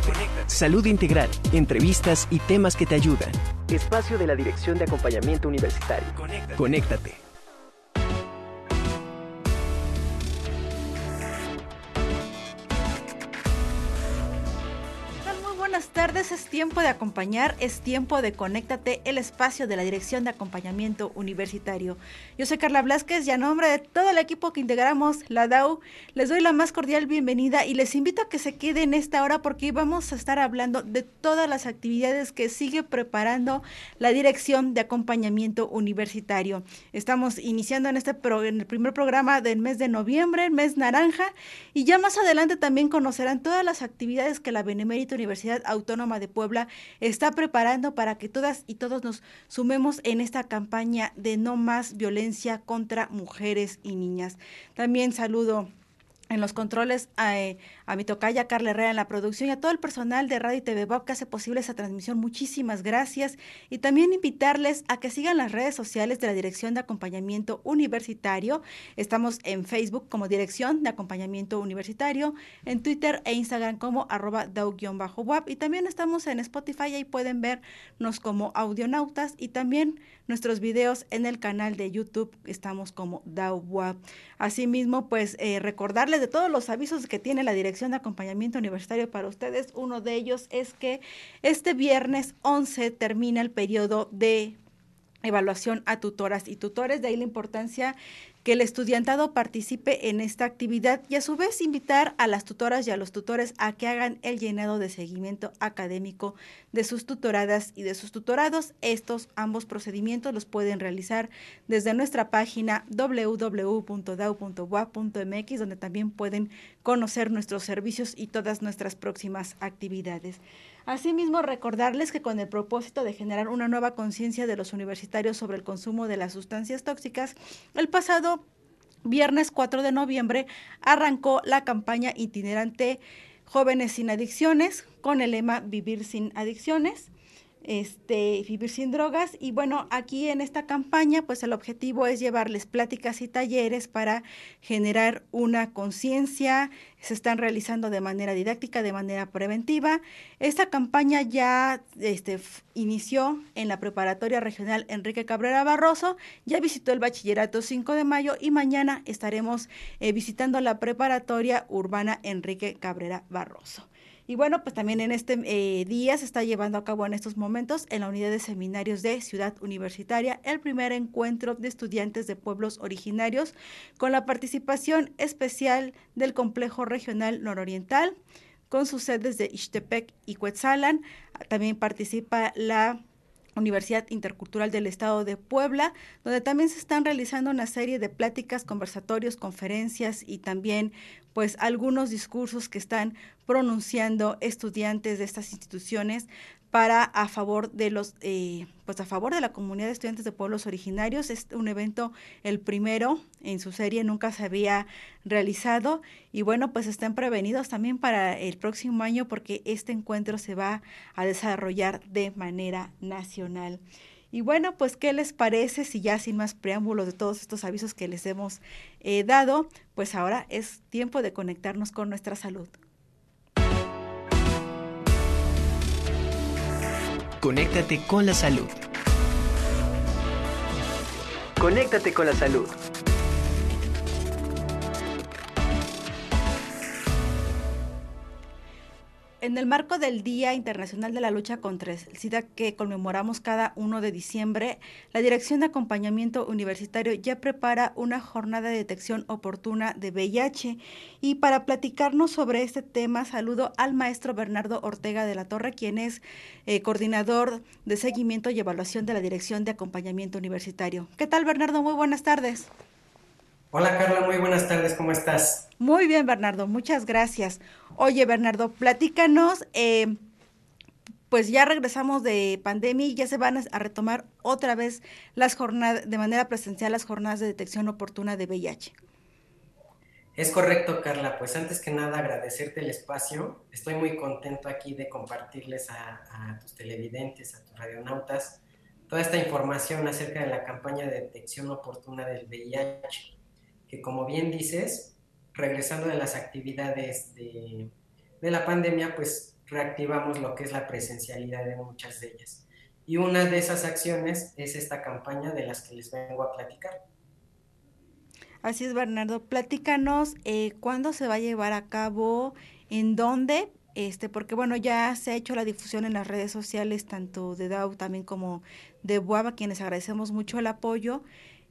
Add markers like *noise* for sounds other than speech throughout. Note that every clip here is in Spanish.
Conéctate. Salud integral, entrevistas y temas que te ayudan. Espacio de la Dirección de Acompañamiento Universitario. Conéctate. Tiempo de acompañar, es tiempo de Conéctate, el espacio de la Dirección de Acompañamiento Universitario. Yo soy Carla Blasquez y a nombre de todo el equipo que integramos la DAU, les doy la más cordial bienvenida y les invito a que se queden esta hora porque vamos a estar hablando de todas las actividades que sigue preparando la Dirección de Acompañamiento Universitario. Estamos iniciando en, este en el primer programa del mes de noviembre, el mes naranja, y ya más adelante también conocerán todas las actividades que la Benemérita Universidad Autónoma de Puebla está preparando para que todas y todos nos sumemos en esta campaña de no más violencia contra mujeres y niñas. También saludo en los controles eh, a mi tocaya Carla Herrera en la producción y a todo el personal de Radio y TV Bob que hace posible esa transmisión. Muchísimas gracias. Y también invitarles a que sigan las redes sociales de la Dirección de Acompañamiento Universitario. Estamos en Facebook como Dirección de Acompañamiento Universitario, en Twitter e Instagram como arroba dau-wap y también estamos en Spotify, ahí pueden vernos como audionautas y también nuestros videos en el canal de YouTube, estamos como DAWAP. Asimismo, pues eh, recordarles de todos los avisos que tiene la Dirección de Acompañamiento Universitario para ustedes. Uno de ellos es que este viernes 11 termina el periodo de evaluación a tutoras y tutores, de ahí la importancia que el estudiantado participe en esta actividad y a su vez invitar a las tutoras y a los tutores a que hagan el llenado de seguimiento académico de sus tutoradas y de sus tutorados. Estos ambos procedimientos los pueden realizar desde nuestra página www.dau.ua.mx donde también pueden conocer nuestros servicios y todas nuestras próximas actividades. Asimismo, recordarles que con el propósito de generar una nueva conciencia de los universitarios sobre el consumo de las sustancias tóxicas, el pasado viernes 4 de noviembre arrancó la campaña itinerante Jóvenes sin Adicciones con el lema Vivir sin Adicciones este, vivir sin drogas. Y bueno, aquí en esta campaña, pues el objetivo es llevarles pláticas y talleres para generar una conciencia. Se están realizando de manera didáctica, de manera preventiva. Esta campaña ya este, inició en la preparatoria regional Enrique Cabrera Barroso, ya visitó el bachillerato 5 de mayo y mañana estaremos eh, visitando la preparatoria urbana Enrique Cabrera Barroso. Y bueno, pues también en este eh, día se está llevando a cabo en estos momentos en la unidad de seminarios de Ciudad Universitaria el primer encuentro de estudiantes de pueblos originarios con la participación especial del Complejo Regional Nororiental con sus sedes de Ixtepec y Cuetzalan. También participa la Universidad Intercultural del Estado de Puebla, donde también se están realizando una serie de pláticas, conversatorios, conferencias y también pues algunos discursos que están pronunciando estudiantes de estas instituciones para a favor de los eh, pues a favor de la comunidad de estudiantes de pueblos originarios. Es un evento el primero en su serie nunca se había realizado. Y bueno pues estén prevenidos también para el próximo año porque este encuentro se va a desarrollar de manera nacional y bueno, pues, ¿qué les parece si ya sin más preámbulos de todos estos avisos que les hemos eh, dado, pues ahora es tiempo de conectarnos con nuestra salud? Conéctate con la salud. Conéctate con la salud. En el marco del Día Internacional de la Lucha contra el SIDA que conmemoramos cada 1 de diciembre, la Dirección de Acompañamiento Universitario ya prepara una jornada de detección oportuna de VIH. Y para platicarnos sobre este tema, saludo al maestro Bernardo Ortega de la Torre, quien es eh, coordinador de seguimiento y evaluación de la Dirección de Acompañamiento Universitario. ¿Qué tal, Bernardo? Muy buenas tardes. Hola Carla, muy buenas tardes, ¿cómo estás? Muy bien, Bernardo, muchas gracias. Oye, Bernardo, platícanos, eh, pues ya regresamos de pandemia y ya se van a retomar otra vez las jornadas, de manera presencial, las jornadas de detección oportuna de VIH. Es correcto, Carla. Pues antes que nada agradecerte el espacio. Estoy muy contento aquí de compartirles a, a tus televidentes, a tus radionautas, toda esta información acerca de la campaña de detección oportuna del VIH que como bien dices, regresando de las actividades de, la pandemia, pues reactivamos lo que es la presencialidad de muchas de ellas. Y una de esas acciones es esta campaña de las que les vengo a platicar. Así es, Bernardo. Platícanos eh, cuándo se va a llevar a cabo, en dónde, este, porque bueno, ya se ha hecho la difusión en las redes sociales, tanto de DAO también como de BUABA, quienes agradecemos mucho el apoyo.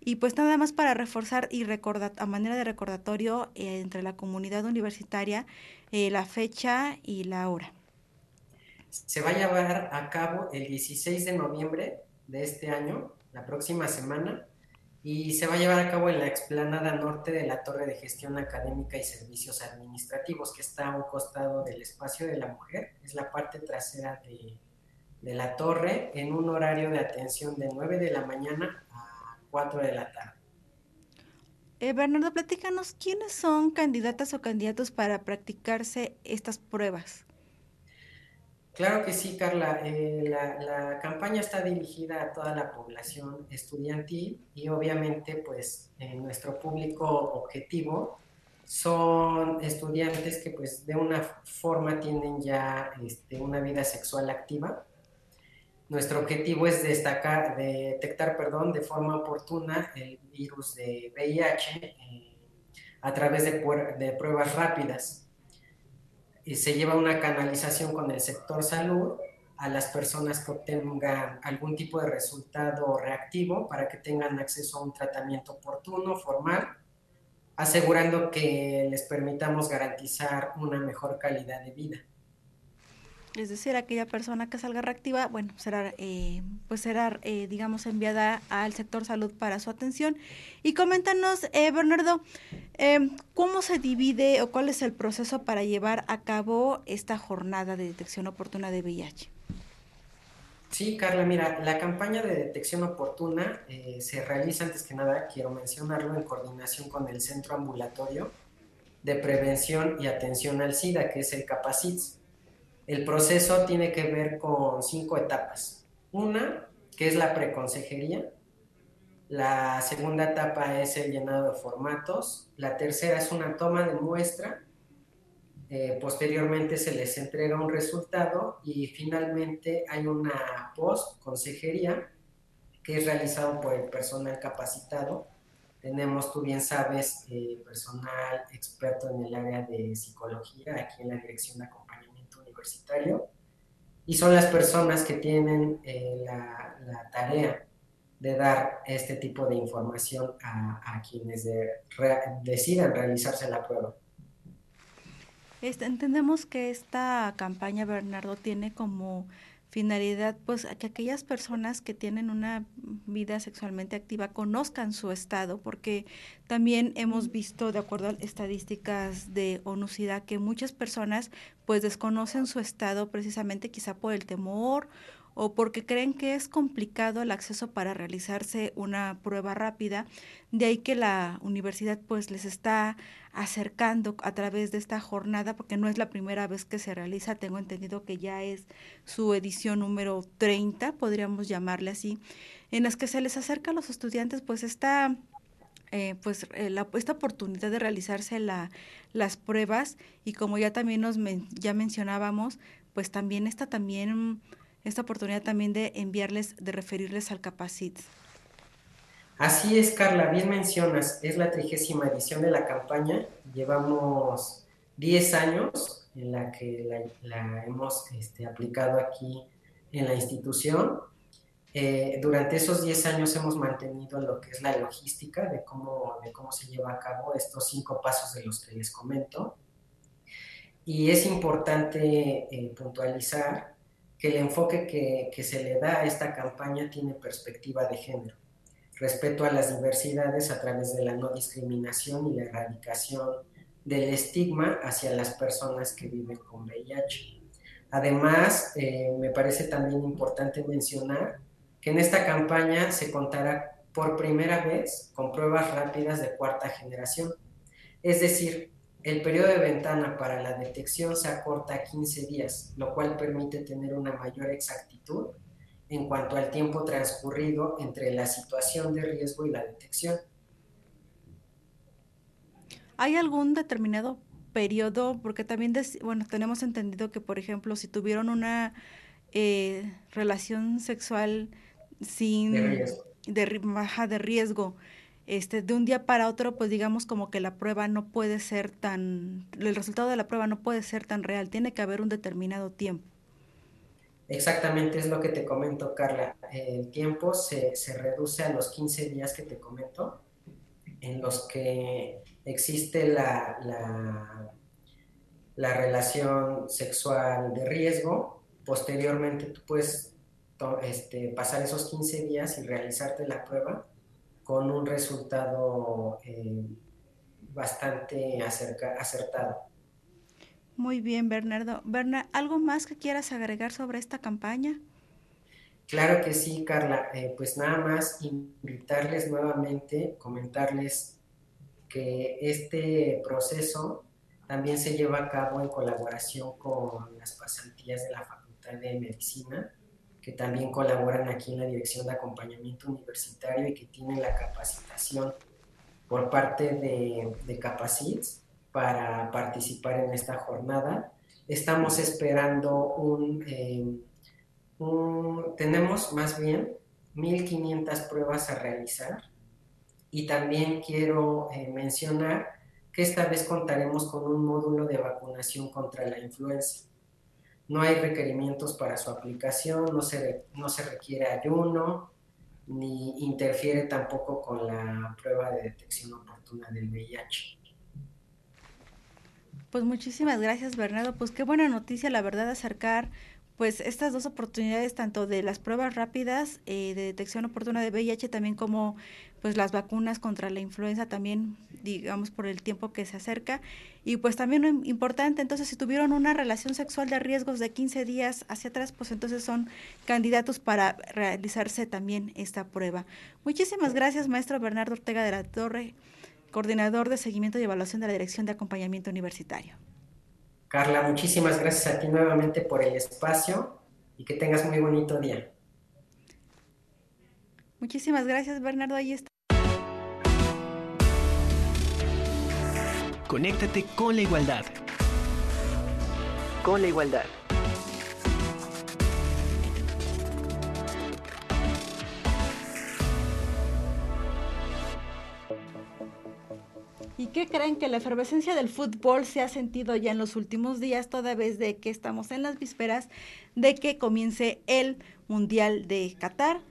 Y pues nada más para reforzar y recordar, a manera de recordatorio eh, entre la comunidad universitaria, eh, la fecha y la hora. Se va a llevar a cabo el 16 de noviembre de este año, la próxima semana, y se va a llevar a cabo en la explanada norte de la Torre de Gestión Académica y Servicios Administrativos, que está a un costado del espacio de la mujer, es la parte trasera de, de la torre, en un horario de atención de 9 de la mañana 4 de la tarde. Eh, Bernardo, platícanos, ¿quiénes son candidatas o candidatos para practicarse estas pruebas? Claro que sí, Carla. Eh, la, campaña está dirigida a toda la población estudiantil y obviamente pues nuestro público objetivo son estudiantes que pues de una forma tienen ya este, una vida sexual activa nuestro objetivo es destacar, detectar perdón, de forma oportuna el virus de VIH eh, a través de, pruebas rápidas. Y se lleva una canalización con el sector salud a las personas que obtengan algún tipo de resultado reactivo para que tengan acceso a un tratamiento oportuno, formal, asegurando que les permitamos garantizar una mejor calidad de vida es decir, aquella persona que salga reactiva, bueno, será, eh, pues será, eh, digamos, enviada al sector salud para su atención. Y coméntanos, eh, Bernardo, ¿cómo se divide o cuál es el proceso para llevar a cabo esta jornada de detección oportuna de VIH? Sí, Carla, mira, la campaña de detección oportuna se realiza antes que nada, quiero mencionarlo, en coordinación con el Centro Ambulatorio de Prevención y Atención al SIDA, que es el CAPACITS el proceso tiene que ver con cinco etapas. Una, que es la preconsejería. La segunda etapa es el llenado de formatos. La tercera es una toma de muestra. Eh, posteriormente se les entrega un resultado y finalmente hay una post-consejería que es realizado por el personal capacitado. Tenemos, tú bien sabes, eh, personal experto en el área de psicología aquí en la Dirección de y son las personas que tienen eh, la, tarea de dar este tipo de información a, quienes decidan realizarse la prueba. Este, entendemos que esta campaña, Bernardo, tiene como finalidad, pues, que aquellas personas que tienen una vida sexualmente activa conozcan su estado, porque también hemos visto, de acuerdo a estadísticas de ONUCIDA, que muchas personas, pues, desconocen su estado precisamente quizá por el temor o porque creen que es complicado el acceso para realizarse una prueba rápida, de ahí que la universidad pues les está acercando a través de esta jornada, porque no es la primera vez que se realiza, tengo entendido que ya es su edición número 30, podríamos llamarle así, en las que se les acerca a los estudiantes pues esta... Eh, pues eh, esta oportunidad de realizarse la, las pruebas. Y como ya también nos ya mencionábamos pues también está también esta oportunidad también de enviarles, de referirles al Capacit. Así es, Carla, bien mencionas, es la trigésima edición de la campaña, llevamos 10 años en la que la, hemos este, aplicado aquí en la institución. Eh, durante esos 10 años hemos mantenido lo que es la logística de cómo, de cómo se lleva a cabo estos cinco pasos de los que les comento. Y es importante eh, puntualizar que el enfoque que, se le da a esta campaña tiene perspectiva de género, respeto a las diversidades a través de la no discriminación y la erradicación del estigma hacia las personas que viven con VIH. Además, eh, me parece también importante mencionar que en esta campaña se contará por primera vez con pruebas rápidas de cuarta generación, es decir, el periodo de ventana para la detección se acorta a 15 días, lo cual permite tener una mayor exactitud en cuanto al tiempo transcurrido entre la situación de riesgo y la detección. ¿Hay algún determinado periodo, porque también, bueno, tenemos entendido que, por ejemplo, si tuvieron una eh, relación sexual sin de baja de riesgo, este, de un día para otro, pues digamos como que la prueba no puede ser tan, el resultado de la prueba no puede ser tan real, tiene que haber un determinado tiempo. Exactamente es lo que te comento, Carla. El tiempo se, se reduce a los 15 días que te comento, en los que existe la, la, la relación sexual de riesgo. Posteriormente tú puedes este, pasar esos 15 días y realizarte la prueba con un resultado eh, bastante acertado. Muy bien, Bernardo. Berna, ¿algo más que quieras agregar sobre esta campaña? Claro que sí, Carla. Eh, pues nada más invitarles nuevamente, comentarles que este proceso también se lleva a cabo en colaboración con las pasantías de la Facultad de Medicina que también colaboran aquí en la Dirección de Acompañamiento Universitario y que tienen la capacitación por parte de, de Capacits para participar en esta jornada. Estamos esperando un, eh, tenemos más bien 1.500 pruebas a realizar y también quiero eh, mencionar que esta vez contaremos con un módulo de vacunación contra la influenza no hay requerimientos para su aplicación, no se, no se requiere ayuno, ni interfiere tampoco con la prueba de detección oportuna del VIH. Pues muchísimas gracias Bernardo, pues qué buena noticia la verdad acercar pues estas dos oportunidades tanto de las pruebas rápidas eh, de detección oportuna de VIH también como pues las vacunas contra la influenza también digamos por el tiempo que se acerca. Y pues también importante entonces si tuvieron una relación sexual de riesgos de 15 días hacia atrás pues entonces son candidatos para realizarse también esta prueba. Muchísimas gracias maestro Bernardo Ortega de la Torre coordinador de seguimiento y evaluación de la Dirección de Acompañamiento Universitario Carla, muchísimas gracias a ti nuevamente por el espacio y que tengas muy bonito día. Muchísimas gracias, Bernardo. Ahí está. Conéctate con la igualdad. Con la igualdad. Qué creen que la efervescencia del fútbol se ha sentido ya en los últimos días, toda vez de que estamos en las vísperas de que comience el Mundial de Qatar?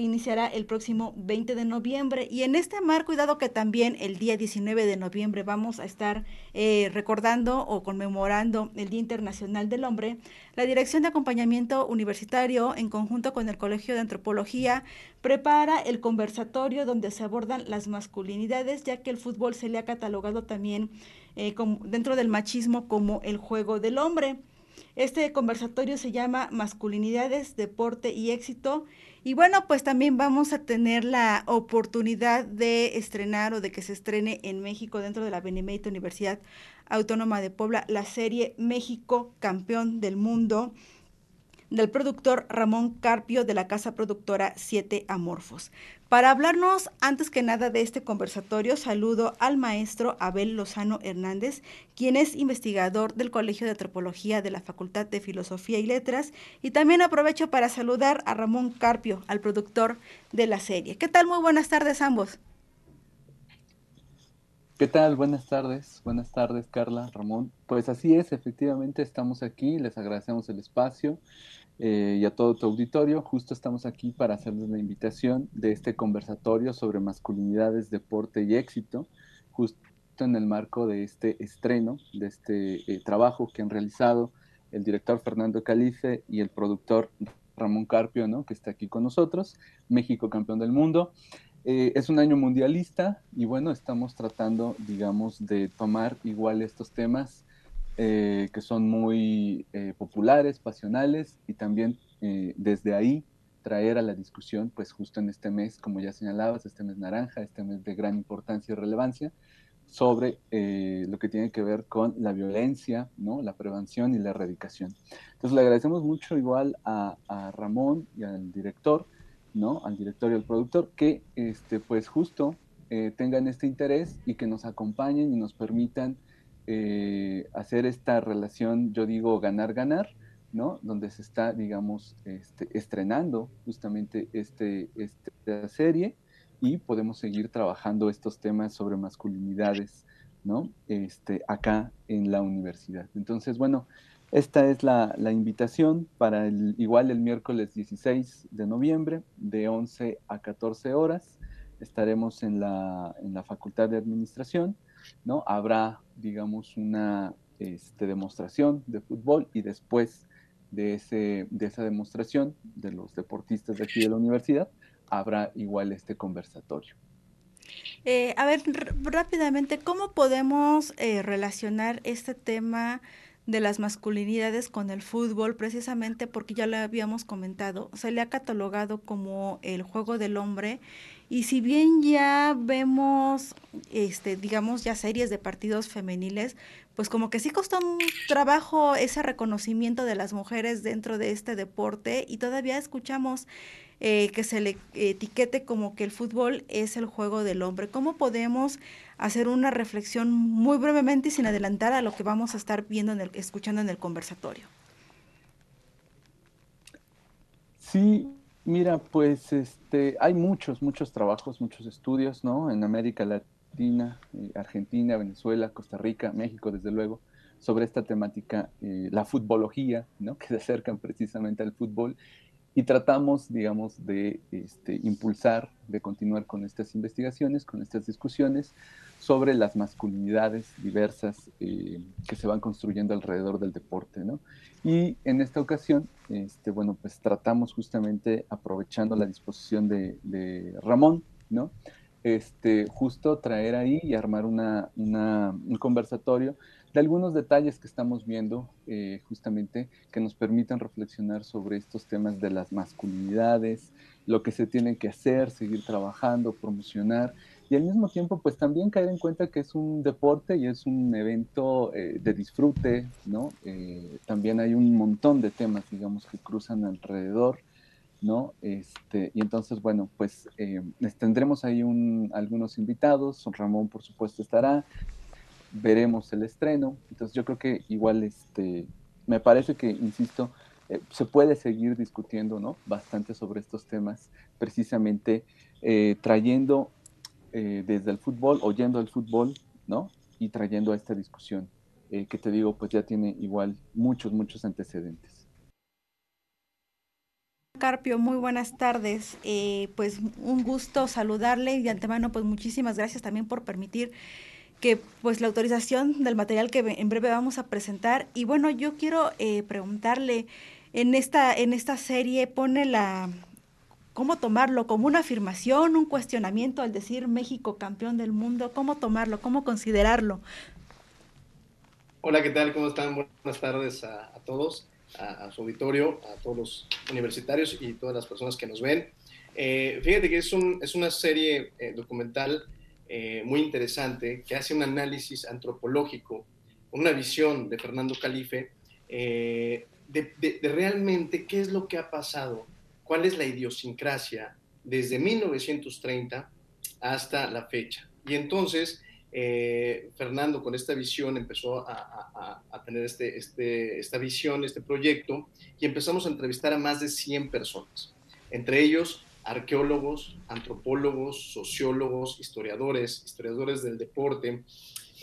Iniciará el próximo 20 de noviembre. Y en este marco, cuidado que también el día 19 de noviembre vamos a estar eh, recordando o conmemorando el Día Internacional del Hombre, la Dirección de Acompañamiento Universitario, en conjunto con el Colegio de Antropología, prepara el conversatorio donde se abordan las masculinidades, ya que el fútbol se le ha catalogado también eh, dentro del machismo como el juego del hombre. Este conversatorio se llama Masculinidades, Deporte y Éxito y bueno, pues también vamos a tener la oportunidad de estrenar o de que se estrene en México dentro de la Benemérita Universidad Autónoma de Puebla la serie México Campeón del Mundo del productor Ramón Carpio de la casa productora Siete Amorfos. Para hablarnos antes que nada de este conversatorio, saludo al maestro Abel Lozano Hernández, quien es investigador del Colegio de Antropología de la Facultad de Filosofía y Letras, y también aprovecho para saludar a Ramón Carpio, al productor de la serie. ¿Qué tal? Muy buenas tardes ambos. ¿Qué tal? Buenas tardes, buenas tardes Carla, Ramón. Pues así es, efectivamente estamos aquí, les agradecemos el espacio eh, y a todo tu auditorio. Justo estamos aquí para hacerles la invitación de este conversatorio sobre masculinidades, deporte y éxito, justo en el marco de este estreno, de este eh, trabajo que han realizado el director Fernando Calife y el productor Ramón Carpio, ¿no? que está aquí con nosotros, México campeón del mundo. Eh, es un año mundialista y bueno, estamos tratando, digamos, de tomar igual estos temas eh, que son muy eh, populares, pasionales y también desde ahí traer a la discusión, pues justo en este mes, como ya señalabas, este mes naranja, este mes de gran importancia y relevancia, sobre lo que tiene que ver con la violencia, ¿no? la prevención y la erradicación. Entonces le agradecemos mucho igual a Ramón y al director, ¿no? al director y al productor, que este, pues justo tengan este interés y que nos acompañen y nos permitan eh, hacer esta relación, yo digo, ganar-ganar, ¿no? Donde se está, digamos, este, estrenando justamente este, esta serie y podemos seguir trabajando estos temas sobre masculinidades, ¿no? Este, acá en la universidad. Entonces, bueno, esta es la, invitación para el, igual el miércoles 16 de noviembre, de 11 a 14 horas. Estaremos en la, en la Facultad de Administración, ¿no? Habrá, digamos, una este, demostración de fútbol y después de, ese, de esa demostración de los deportistas de aquí de la universidad, habrá igual este conversatorio. Eh, a ver, rápidamente, ¿cómo podemos eh, relacionar este tema de las masculinidades con el fútbol? Precisamente porque ya lo habíamos comentado, se le ha catalogado como el juego del hombre y si bien ya vemos, este, digamos, ya series de partidos femeniles, pues como que sí costó un trabajo ese reconocimiento de las mujeres dentro de este deporte y todavía escuchamos eh, que se le etiquete como que el fútbol es el juego del hombre. ¿Cómo podemos hacer una reflexión muy brevemente y sin adelantar a lo que vamos a estar viendo, en el, escuchando en el conversatorio? Sí, Mira, pues este, hay muchos, muchos trabajos, muchos estudios, ¿no? En América Latina, eh, Argentina, Venezuela, Costa Rica, México, desde luego, sobre esta temática, eh, la futbología, ¿no? *laughs* Que se acercan precisamente al fútbol y tratamos, digamos, de este, impulsar, de continuar con estas investigaciones, con estas discusiones sobre las masculinidades diversas eh, que se van construyendo alrededor del deporte, ¿no? Y en esta ocasión, este, bueno, pues tratamos justamente, aprovechando la disposición de, Ramón, ¿no? Este, justo traer ahí y armar una, un conversatorio de algunos detalles que estamos viendo eh, justamente que nos permitan reflexionar sobre estos temas de las masculinidades, lo que se tiene que hacer, seguir trabajando, promocionar y al mismo tiempo pues también caer en cuenta que es un deporte y es un evento eh, de disfrute, ¿no? Eh, también hay un montón de temas, digamos, que cruzan alrededor, ¿no? Este, y entonces, bueno, pues tendremos ahí un, algunos invitados, Ramón por supuesto estará, veremos el estreno. Entonces yo creo que igual este, me parece que, insisto, eh, se puede seguir discutiendo ¿no? bastante sobre estos temas, precisamente eh, trayendo eh, desde el fútbol, oyendo el fútbol, ¿no? Y trayendo a esta discusión, que te digo, pues ya tiene igual muchos, muchos antecedentes. Carpio, muy buenas tardes. pues un gusto saludarle y de antemano, pues muchísimas gracias también por permitir que pues la autorización del material que en breve vamos a presentar. Y bueno, yo quiero eh, preguntarle, en esta, en esta serie pone la, ¿cómo tomarlo? ¿Como una afirmación, un cuestionamiento al decir México campeón del mundo? ¿Cómo tomarlo? ¿Cómo considerarlo? Hola, ¿qué tal? ¿Cómo están? Buenas tardes a, todos, a, su auditorio, a todos los universitarios y todas las personas que nos ven. Eh, fíjate que es, un, es una serie eh, documental eh, muy interesante que hace un análisis antropológico, una visión de Fernando Calife eh, de, realmente qué es lo que ha pasado, cuál es la idiosincrasia desde 1930 hasta la fecha. Y entonces, eh, Fernando con esta visión empezó a, a, tener este, este, esta visión, este proyecto, y empezamos a entrevistar a más de 100 personas, entre ellos arqueólogos, antropólogos, sociólogos, historiadores, historiadores del deporte,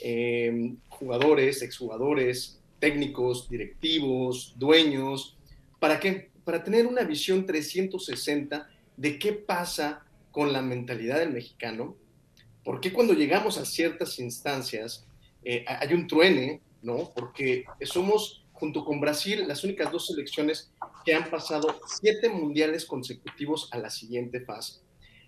em, jugadores, exjugadores, técnicos, directivos, dueños. ¿Para? Para tener una visión 360 de qué pasa con la mentalidad del mexicano, por qué cuando llegamos a ciertas instancias eh, hay un truene, ¿no? Porque somos junto con Brasil, las únicas dos selecciones que han pasado siete mundiales consecutivos a la siguiente fase.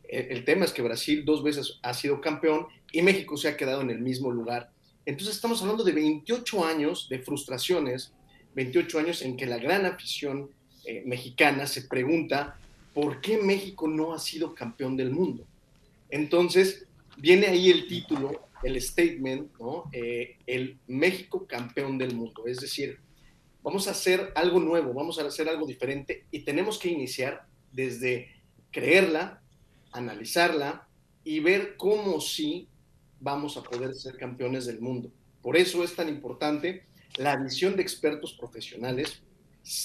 El, tema es que Brasil dos veces ha sido campeón y México se ha quedado en el mismo lugar. Entonces estamos hablando de 28 años de frustraciones, 28 años en que la gran afición eh, mexicana se pregunta por qué México no ha sido campeón del mundo. Entonces viene ahí el título, el statement, ¿no? Eh, el México campeón del mundo. Es decir, vamos a hacer algo nuevo, vamos a hacer algo diferente y tenemos que iniciar desde creerla, analizarla y ver cómo sí vamos a poder ser campeones del mundo. Por eso es tan importante la visión de expertos profesionales,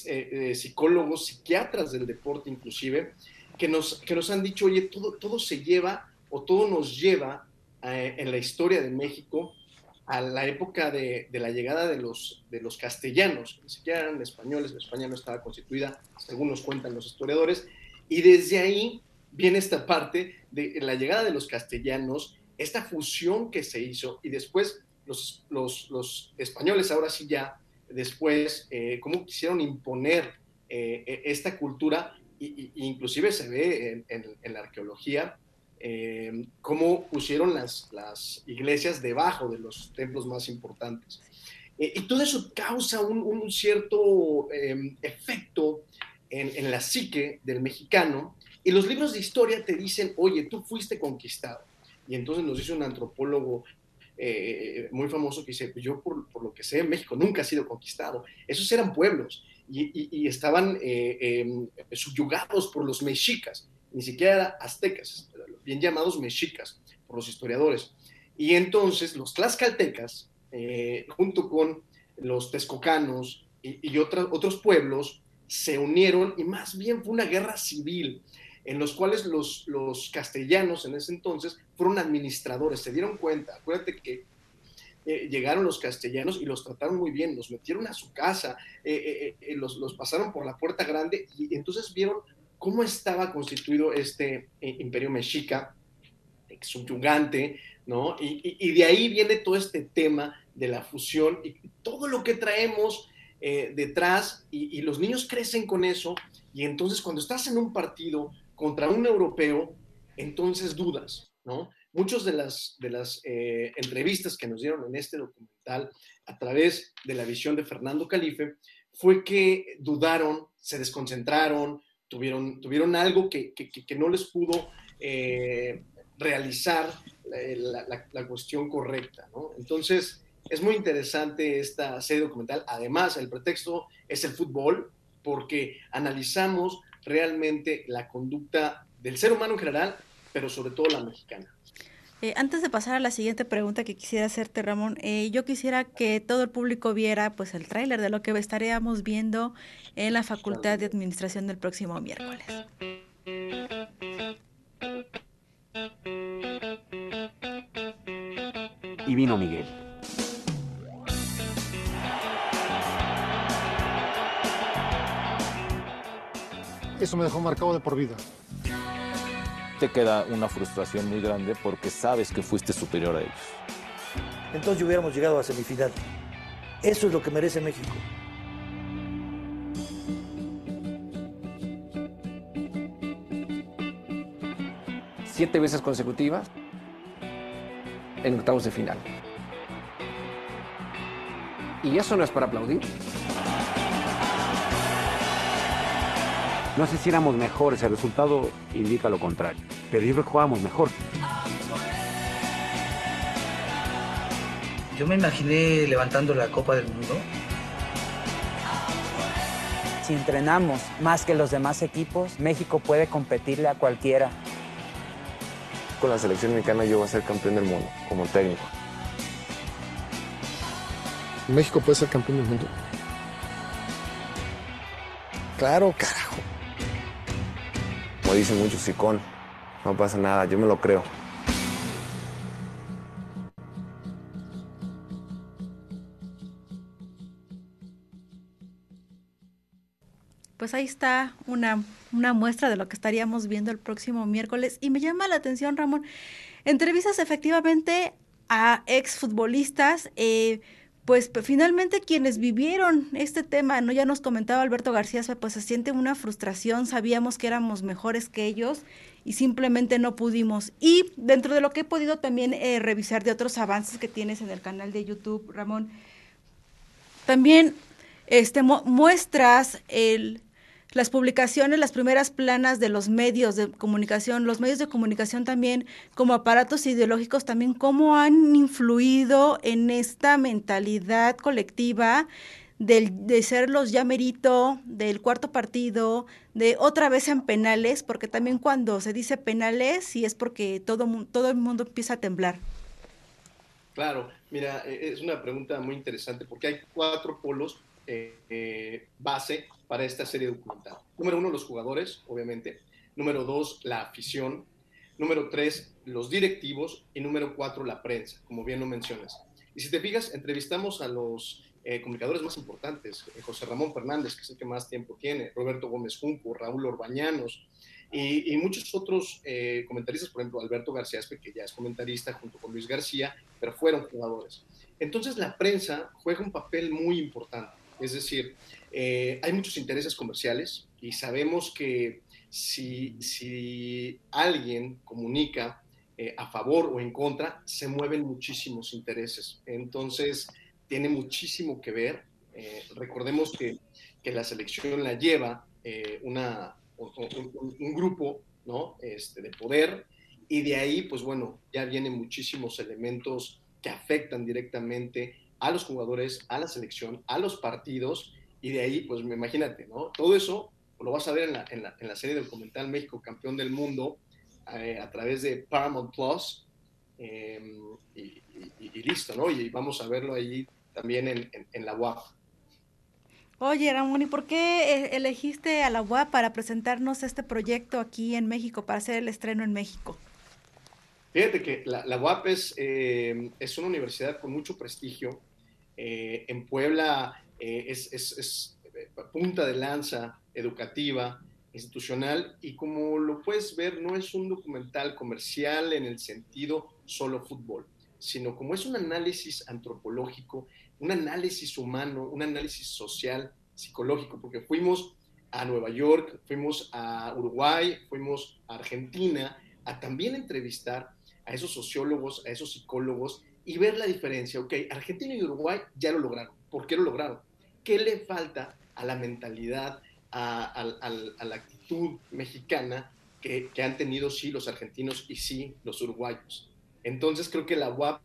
eh, eh, psicólogos, psiquiatras del deporte inclusive, que nos, que nos han dicho, oye, todo, todo se lleva o todo nos lleva eh, en la historia de México a la época de, la llegada de los, castellanos, ni siquiera eran españoles, España no estaba constituida, según nos cuentan los historiadores, y desde ahí viene esta parte de la llegada de los castellanos, esta fusión que se hizo, y después los, españoles, ahora sí ya, después, eh, cómo quisieron imponer eh, e, esta cultura, y, inclusive se ve en, la arqueología, eh, cómo pusieron las, las, iglesias debajo de los templos más importantes. Eh, y todo eso causa un, un cierto em, efecto en, en, la psique del mexicano, y los libros de historia te dicen, oye, tú fuiste conquistado. Y entonces nos dice un antropólogo eh, muy famoso que dice, pues yo por, por, lo que sé, México nunca ha sido conquistado. Esos eran pueblos y, y, y estaban eh, eh, subyugados por los mexicas, ni siquiera aztecas, bien llamados mexicas por los historiadores. Y entonces los tlaxcaltecas, eh, junto con los texcocanos y, y otros pueblos, se unieron y más bien fue una guerra civil en los cuales los, los castellanos en ese entonces fueron administradores, se dieron cuenta, acuérdate que eh, llegaron los castellanos y los trataron muy bien, los metieron a su casa, eh, eh, los, los, pasaron por la puerta grande y entonces vieron cómo estaba constituido este imperio mexica, subyugante, ¿no? Y, y, y, de ahí viene todo este tema de la fusión y todo lo que traemos detrás y, los niños crecen con eso y entonces cuando estás en un partido contra un europeo, entonces dudas, ¿no? Muchas de las, de las eh, entrevistas que nos dieron en este documental a través de la visión de Fernando Calife fue que dudaron, se desconcentraron, tuvieron, tuvieron algo que, que, no les pudo eh, realizar la, la, la, cuestión correcta, ¿no? Entonces, es muy interesante esta serie documental. Además, el pretexto es el fútbol, porque analizamos realmente la conducta del ser humano en general, pero sobre todo la mexicana. Eh, antes de pasar a la siguiente pregunta que quisiera hacerte, Ramón, eh, yo quisiera que todo el público viera pues el tráiler de lo que estaríamos viendo en la Facultad de Administración del próximo miércoles. Y vino Miguel. Eso me dejó marcado de por vida. Te queda una frustración muy grande porque sabes que fuiste superior a ellos. Entonces hubiéramos llegado a semifinal. Eso es lo que merece México. Siete veces consecutivas en octavos de final. ¿Y eso no es para aplaudir? No sé si éramos mejores, el resultado indica lo contrario, pero yo creo que jugábamos mejor. Yo me imaginé levantando la Copa del Mundo. Si entrenamos más que los demás equipos, México puede competirle a cualquiera. Con la selección mexicana yo voy a ser campeón del mundo, como técnico. ¿México puede ser campeón del mundo? Claro, carajo como dicen muchos, sicón, no pasa nada, yo me lo creo. Pues ahí está una, una muestra de lo que estaríamos viendo el próximo miércoles. Y me llama la atención, Ramón, entrevistas efectivamente a exfutbolistas, eh, pues finalmente quienes vivieron este tema, no ya nos comentaba Alberto García, pues se siente una frustración, sabíamos que éramos mejores que ellos y simplemente no pudimos. Y dentro de lo que he podido también eh, revisar de otros avances que tienes en el canal de YouTube, Ramón, también este, muestras el, las publicaciones, las primeras planas de los medios de comunicación, los medios de comunicación también como aparatos ideológicos, también cómo han influido en esta mentalidad colectiva del, de ser los ya merito, del cuarto partido, de otra vez en penales, porque también cuando se dice penales, sí es porque todo, todo el mundo empieza a temblar. Claro, Mira, e, es una pregunta muy interesante porque hay cuatro polos eh, eh, base para esta serie documental. Número uno, los jugadores, obviamente. Número dos, la afición. Número tres, los directivos. Y número cuatro, la prensa, como bien lo mencionas. Y si te fijas, entrevistamos a los eh, comunicadores más importantes, José Ramón Fernández, que es el que más tiempo tiene, Roberto Gómez Junco, Raúl Orbañanos, y, muchos otros eh, comentaristas, por ejemplo, Alberto García Espe, que ya es comentarista junto con Luis García, pero fueron jugadores. Entonces la prensa juega un papel muy importante. Es decir, eh, hay muchos intereses comerciales y sabemos que si, si alguien comunica eh, a favor o en contra, se mueven muchísimos intereses. Entonces, tiene muchísimo que ver. recordemos que, que, la selección la lleva una, un, grupo ¿no? este, de poder y de ahí, pues bueno, ya vienen muchísimos elementos que afectan directamente a los jugadores, a la selección, a los partidos y de ahí, pues imagínate, ¿no? Todo eso lo vas a ver en la, en la, en la serie documental México Campeón del Mundo eh, a través de Paramount Plus em, y, listo, ¿no? Y vamos a verlo ahí también en, en la UAP. Oye, Ramón, ¿y por qué eh, elegiste a la UAP para presentarnos este proyecto aquí en México, para hacer el estreno en México? Fíjate que la, la UAP es, eh, es, una universidad con mucho prestigio. Eh, en Puebla es, es, es, punta de lanza educativa, institucional, y como lo puedes ver, no es un documental comercial en el sentido solo fútbol, sino como es un análisis antropológico un análisis humano, un análisis social, psicológico, porque fuimos a Nueva York, fuimos a Uruguay, fuimos a Argentina, a también entrevistar a esos sociólogos, a esos psicólogos y ver la diferencia. Ok, Argentina y Uruguay ya lo lograron. ¿Por qué lo lograron? ¿Qué le falta a la mentalidad, a, la actitud mexicana que, que, han tenido sí los argentinos y sí los uruguayos? Entonces creo que la UAP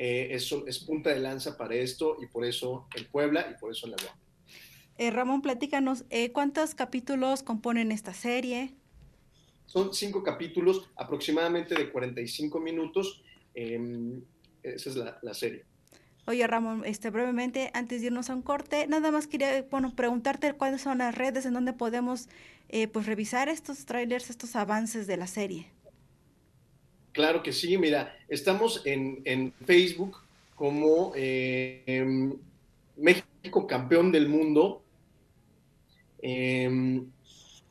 eh, es, punta de lanza para esto y por eso el Puebla y por eso en la UAP. Eh, Ramón, platícanos, eh, ¿cuántos capítulos componen esta serie? Son cinco capítulos, aproximadamente de 45 minutos. Em, esa es la, serie. Oye, Ramón, este, brevemente, antes de irnos a un corte, nada más quería bueno, preguntarte cuáles son las redes en donde podemos pues, revisar estos trailers, estos avances de la serie. Claro que sí, mira, estamos en, Facebook como eh, em, México Campeón del Mundo em,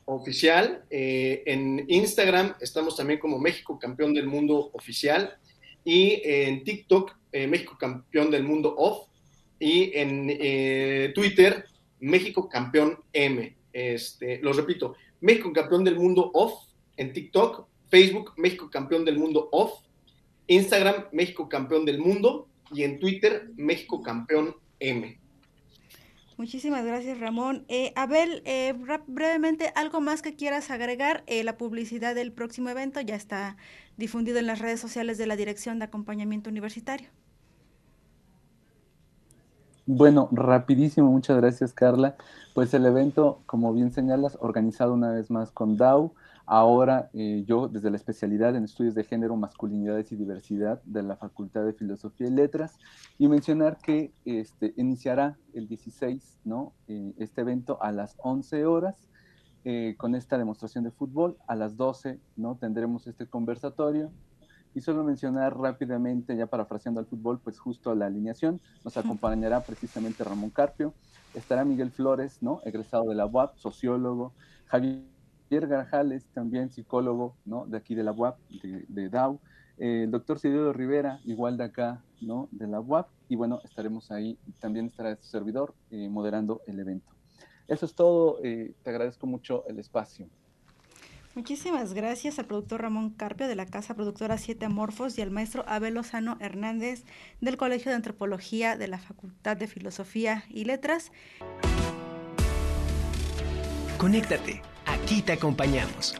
oficial. Eh, en Instagram estamos también como México Campeón del Mundo oficial. Y en TikTok, eh, México Campeón del Mundo off. Y en Twitter, México Campeón M. Este, lo repito, México Campeón del Mundo off en TikTok, Facebook México Campeón del Mundo Off, Instagram México Campeón del Mundo y en Twitter México Campeón M. Muchísimas gracias, Ramón. Eh, Abel, eh, brevemente, ¿algo más que quieras agregar? Eh, la publicidad del próximo evento ya está difundido en las redes sociales de la Dirección de Acompañamiento Universitario. Bueno, rapidísimo, muchas gracias, Carla. Pues el evento, como bien señalas, organizado una vez más con DAO, Ahora eh, yo, desde la especialidad en estudios de género, masculinidades y diversidad de la Facultad de Filosofía y Letras, y mencionar que este, iniciará el 16, ¿no? Eh, este evento a las 11 horas eh, con esta demostración de fútbol. A las 12, ¿no? Tendremos este conversatorio. Y solo mencionar rápidamente, ya parafraseando al fútbol, pues justo la alineación, nos acompañará precisamente Ramón Carpio, estará Miguel Flores, ¿no? Egresado de la UAP, sociólogo, Javier Pierre Garjales, también psicólogo, ¿no? De aquí de la UAP, de, DAO. Eh, el doctor Cidio Rivera, igual de acá, ¿no? De la UAP. Y bueno, estaremos ahí. También estará su servidor eh, moderando el evento. Eso es todo. Eh, te agradezco mucho el espacio. Muchísimas gracias al productor Ramón Carpio de la Casa Productora Siete Amorfos y al maestro Abel Lozano Hernández del Colegio de Antropología de la Facultad de Filosofía y Letras. Conéctate Aquí te acompañamos.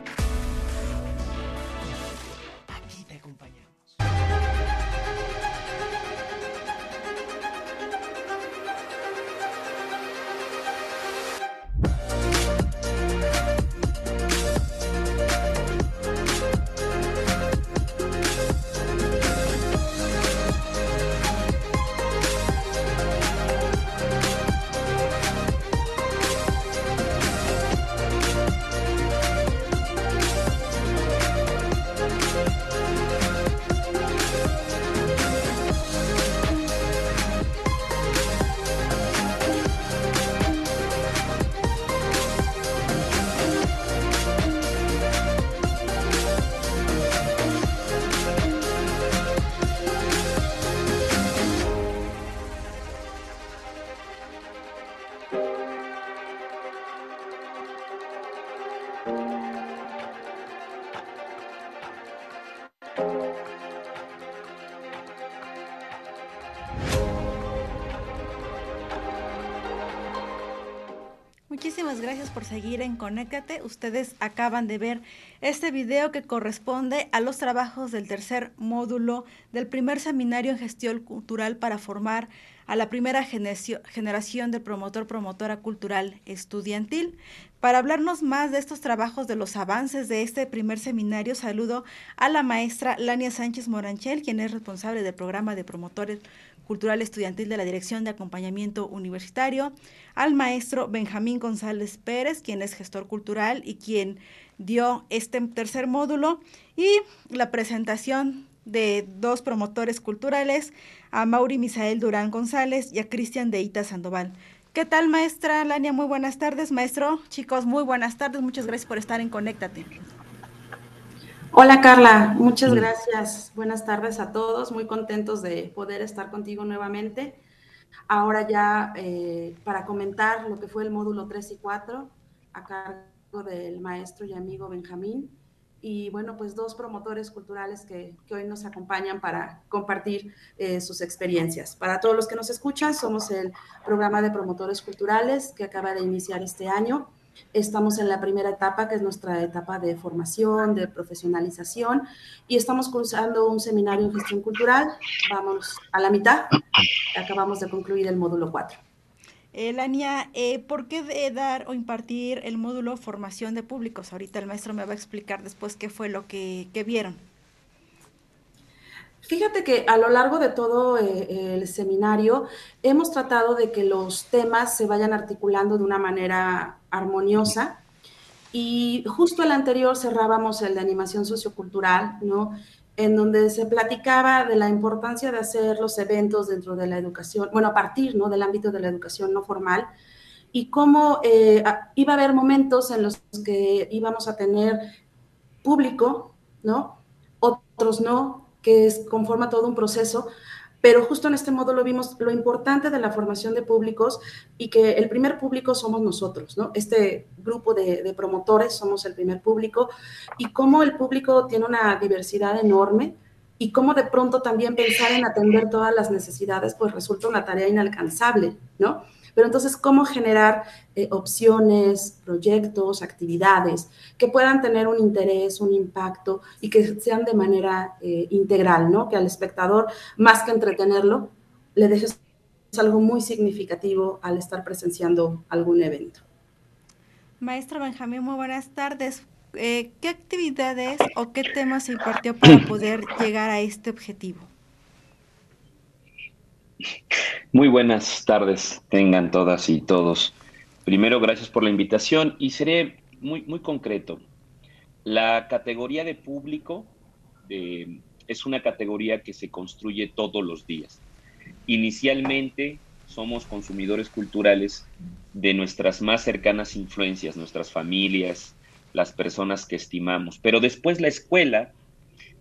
Conéctate. Ustedes acaban de ver este video que corresponde a los trabajos del tercer módulo del primer seminario en gestión cultural para formar a la primera generación de promotor-promotora cultural estudiantil. Para hablarnos más de estos trabajos, de los avances de este primer seminario, saludo a la maestra Lania Sánchez Moranchel, quien es responsable del programa de promotores Cultural Estudiantil de la Dirección de Acompañamiento Universitario, al maestro Benjamín González Pérez, quien es gestor cultural y quien dio este tercer módulo, y la presentación de dos promotores culturales, a Mauri Misael Durán González y a Cristian Deita Sandoval. ¿Qué tal, maestra Lania? Muy buenas tardes, maestro. Chicos, muy buenas tardes. Muchas gracias por estar en Conéctate. Hola Carla, muchas gracias. Buenas tardes a todos. Muy contentos de poder estar contigo nuevamente. Ahora ya eh, para comentar lo que fue el módulo 3 y 4 a cargo del maestro y amigo Benjamín. Y bueno, pues dos promotores culturales que, hoy nos acompañan para compartir eh, sus experiencias. Para todos los que nos escuchan, somos el programa de promotores culturales que acaba de iniciar este año Estamos en la primera etapa, que es nuestra etapa de formación, de profesionalización, y estamos cursando un seminario en gestión cultural. Vamos a la mitad. Acabamos de concluir el módulo 4. Elania, eh, ¿por qué dar o impartir el módulo formación de públicos? Ahorita el maestro me va a explicar después qué fue lo que vieron. Fíjate que a lo largo de todo eh, el seminario hemos tratado de que los temas se vayan articulando de una manera armoniosa y justo el anterior cerrábamos el de animación sociocultural, ¿no? En donde se platicaba de la importancia de hacer los eventos dentro de la educación, bueno, a partir, ¿no? Del ámbito de la educación no formal y cómo eh, iba a haber momentos en los que íbamos a tener público, ¿no? Otros no, que es, conforma todo un proceso, pero justo en este módulo vimos lo importante de la formación de públicos y que el primer público somos nosotros, ¿no? Este grupo de, de promotores somos el primer público y cómo el público tiene una diversidad enorme y cómo de pronto también pensar en atender todas las necesidades pues resulta una tarea inalcanzable, ¿no? Pero entonces, ¿cómo generar eh, opciones, proyectos, actividades que puedan tener un interés, un impacto y que sean de manera eh, integral, ¿no? Que al espectador, más que entretenerlo, le dejes algo muy significativo al estar presenciando algún evento. Maestra Benjamín, muy buenas tardes. Eh, ¿Qué actividades o qué temas se impartió para poder llegar a este objetivo? Muy buenas tardes, tengan todas y todos. Primero, gracias por la invitación y seré muy, muy concreto. La categoría de público eh, es una categoría que se construye todos los días. Inicialmente somos consumidores culturales de nuestras más cercanas influencias, nuestras familias, las personas que estimamos, pero después la escuela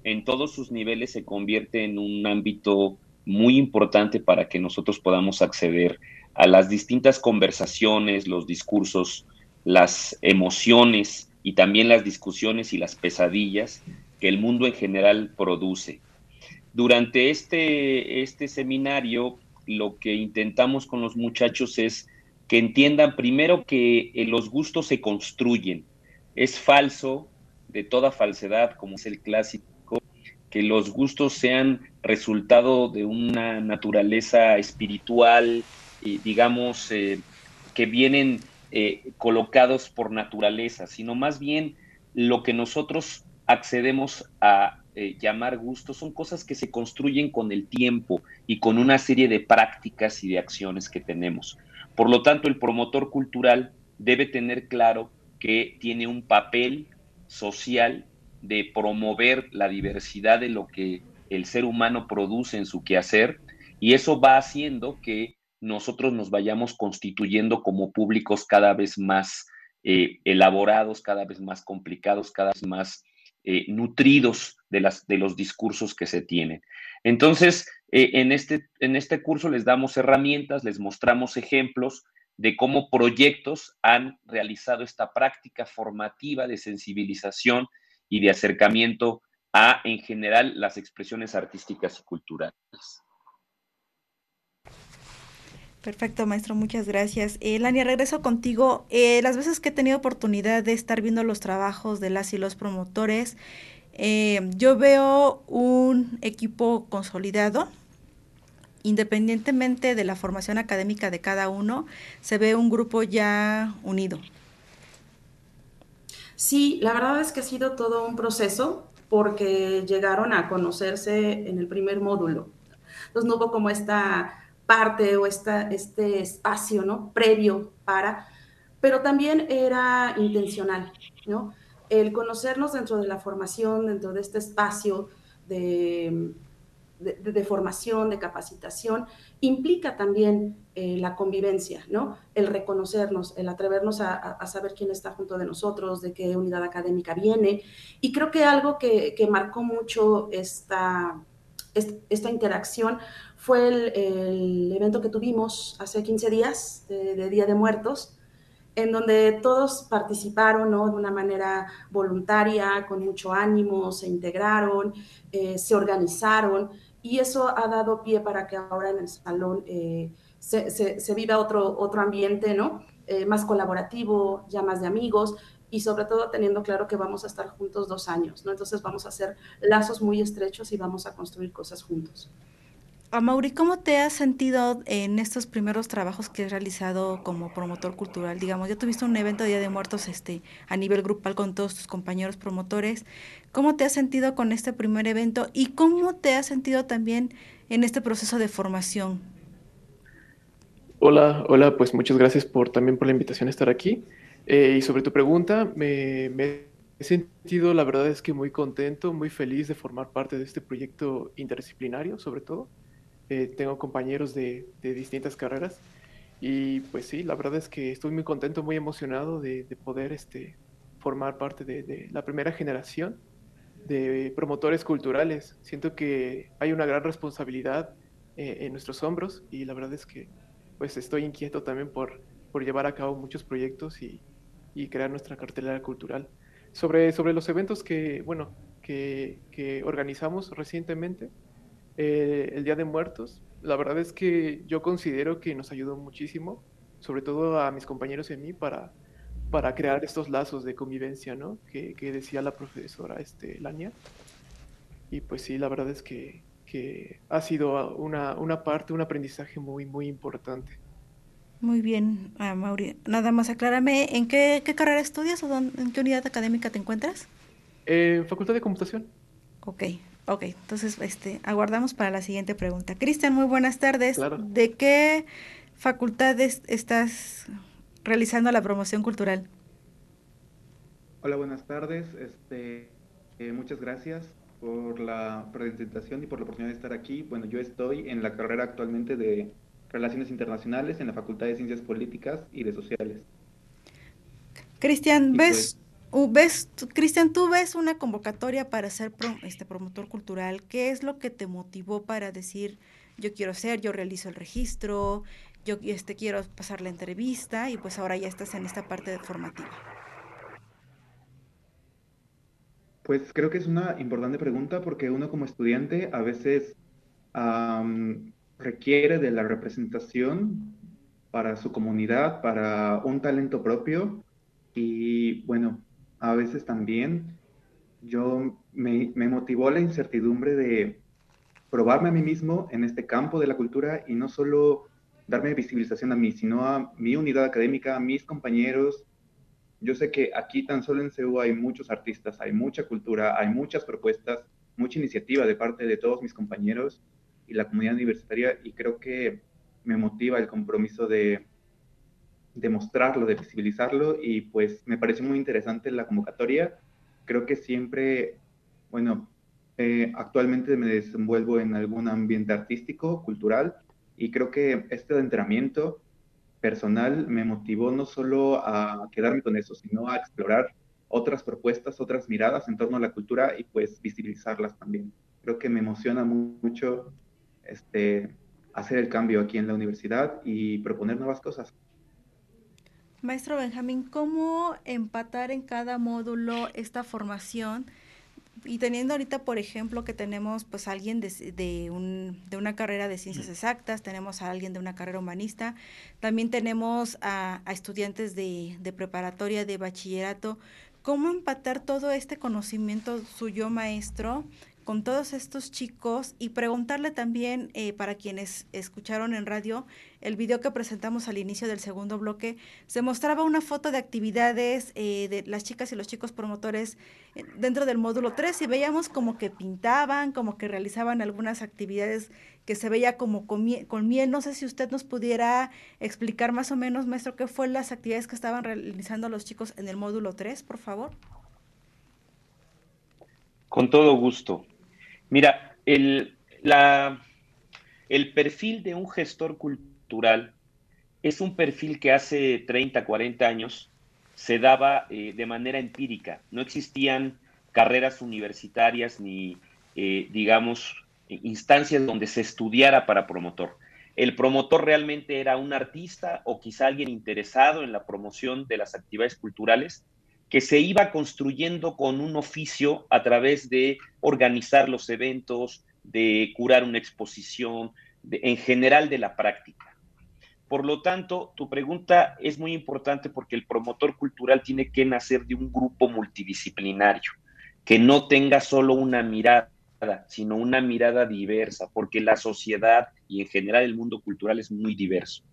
en todos sus niveles se convierte en un ámbito muy importante para que nosotros podamos acceder a las distintas conversaciones, los discursos, las emociones y también las discusiones y las pesadillas que el mundo en general produce. Durante este, este seminario, lo que intentamos con los muchachos es que entiendan primero que eh, los gustos se construyen. Es falso, de toda falsedad, como es el clásico, que los gustos sean resultado de una naturaleza espiritual, y digamos, eh, que vienen eh, colocados por naturaleza, sino más bien lo que nosotros accedemos a eh, llamar gustos son cosas que se construyen con el tiempo y con una serie de prácticas y de acciones que tenemos. Por lo tanto, el promotor cultural debe tener claro que tiene un papel social de promover la diversidad de lo que el ser humano produce en su quehacer y eso va haciendo que nosotros nos vayamos constituyendo como públicos cada vez más eh, elaborados, cada vez más complicados, cada vez más eh, nutridos de, las, de los discursos que se tienen. Entonces, eh, en, este, en este curso les damos herramientas, les mostramos ejemplos de cómo proyectos han realizado esta práctica formativa de sensibilización y de acercamiento a, en general, las expresiones artísticas y culturales. Perfecto, maestro, muchas gracias. Eh, Lania, regreso contigo. Eh, las veces que he tenido oportunidad de estar viendo los trabajos de las y los promotores, eh, yo veo un equipo consolidado, independientemente de la formación académica de cada uno, se ve un grupo ya unido. Sí, la verdad es que ha sido todo un proceso porque llegaron a conocerse en el primer módulo. Entonces no hubo como esta parte o esta, este espacio, ¿no? Previo para, pero también era intencional, ¿no? El conocernos dentro de la formación, dentro de este espacio de, de, formación, de capacitación, implica también eh, la convivencia, ¿no? El reconocernos, el atrevernos a, saber quién está junto de nosotros, de qué unidad académica viene. Y creo que algo que, que marcó mucho esta, esta interacción fue el, evento que tuvimos hace 15 días de, Día de Muertos, en donde todos participaron de una manera voluntaria, con mucho ánimo, se integraron, eh, se organizaron y eso ha dado pie para que ahora en el salón eh, se, viva otro, otro ambiente, ¿no? Eh, más colaborativo, ya más de amigos y sobre todo teniendo claro que vamos a estar juntos dos años, ¿no? Entonces vamos a hacer lazos muy estrechos y vamos a construir cosas juntos. Mauri, ¿cómo te has sentido en estos primeros trabajos que has realizado como promotor cultural? Digamos, ya tuviste un evento de Día de Muertos este, a nivel grupal con todos tus compañeros promotores. ¿Cómo te has sentido con este primer evento y cómo te has sentido también en este proceso de formación? Hola, hola, pues muchas gracias por también por la invitación a estar aquí. Eh, y sobre tu pregunta, me he sentido, la verdad es que muy contento, muy feliz de formar parte de este proyecto interdisciplinario, sobre todo. Eh, tengo compañeros de, distintas carreras y pues sí, la verdad es que estoy muy contento, muy emocionado de, poder este, formar parte de, la primera generación de promotores culturales. Siento que hay una gran responsabilidad eh, en nuestros hombros y la verdad es que pues estoy inquieto también por, por llevar a cabo muchos proyectos y, y crear nuestra cartelera cultural. Sobre, sobre los eventos que, bueno, que, que organizamos recientemente, eh, el Día de Muertos. La verdad es que yo considero que nos ayudó muchísimo, sobre todo a mis compañeros y a mí, para, para crear estos lazos de convivencia, ¿no? Que, decía la profesora este, Lania. Y pues sí, la verdad es que, que ha sido una, una, parte, un aprendizaje muy, muy importante. Muy bien, ah, Mauri. Nada más aclárame, ¿en qué, qué carrera estudias o en qué unidad académica te encuentras? En Facultad de Computación. Ok, Ok, entonces este, aguardamos para la siguiente pregunta. Cristian, muy buenas tardes. ¿De qué facultades estás realizando la promoción cultural? Hola, buenas tardes. Este, eh, muchas gracias por la presentación y por la oportunidad de estar aquí. Bueno, yo estoy en la carrera actualmente de Relaciones Internacionales en la Facultad de Ciencias Políticas y de Sociales. Cristian, ¿ves pues ves, Cristian, tú ves una convocatoria para ser este promotor cultural. ¿Qué es lo que te motivó para decir yo quiero ser, yo realizo el registro, yo este quiero pasar la entrevista y pues ahora ya estás en esta parte formativa? Pues creo que es una importante pregunta porque uno como estudiante a veces requiere de la representación para su comunidad, para un talento propio y bueno, a veces también yo me, motivó la incertidumbre de probarme a mí mismo en este campo de la cultura y no solo darme visibilización a mí, sino a mi unidad académica, a mis compañeros. Yo sé que aquí tan solo en CEU hay muchos artistas, hay mucha cultura, hay muchas propuestas, mucha iniciativa de parte de todos mis compañeros y la comunidad universitaria y creo que me motiva el compromiso de de mostrarlo, de visibilizarlo y pues me pareció muy interesante la convocatoria. Creo que siempre, bueno, eh, actualmente me desenvuelvo en algún ambiente artístico, cultural y creo que este entrenamiento personal me motivó no solo a quedarme con eso, sino a explorar otras propuestas, otras miradas en torno a la cultura y pues visibilizarlas también. Creo que me emociona mucho este, hacer el cambio aquí en la universidad y proponer nuevas cosas. Maestro Benjamín, ¿cómo empatar en cada módulo esta formación? Y teniendo ahorita, por ejemplo, que tenemos pues alguien de, de, un, de una carrera de ciencias exactas, tenemos a alguien de una carrera humanista, también tenemos a, a estudiantes de, de preparatoria, de bachillerato, ¿cómo empatar todo este conocimiento suyo, maestro, con todos estos chicos y preguntarle también eh, para quienes escucharon en radio el video que presentamos al inicio del segundo bloque, se mostraba una foto de actividades eh, de las chicas y los chicos promotores eh, dentro del módulo 3 y veíamos como que pintaban, como que realizaban algunas actividades que se veía como con, miel. No sé si usted nos pudiera explicar más o menos, maestro, qué fue las actividades que estaban realizando los chicos en el módulo 3, por favor. Con todo gusto. Mira, el, el perfil de un gestor cultural es un perfil que hace 30, 40 años se daba eh, de manera empírica. No existían carreras universitarias ni, eh, digamos, instancias donde se estudiara para promotor. El promotor realmente era un artista o quizá alguien interesado en la promoción de las actividades culturales que se iba construyendo con un oficio a través de organizar los eventos, de curar una exposición, en general de la práctica. Por lo tanto, tu pregunta es muy importante porque el promotor cultural tiene que nacer de un grupo multidisciplinario, que no tenga solo una mirada, sino una mirada diversa, porque la sociedad y en general el mundo cultural es muy diverso.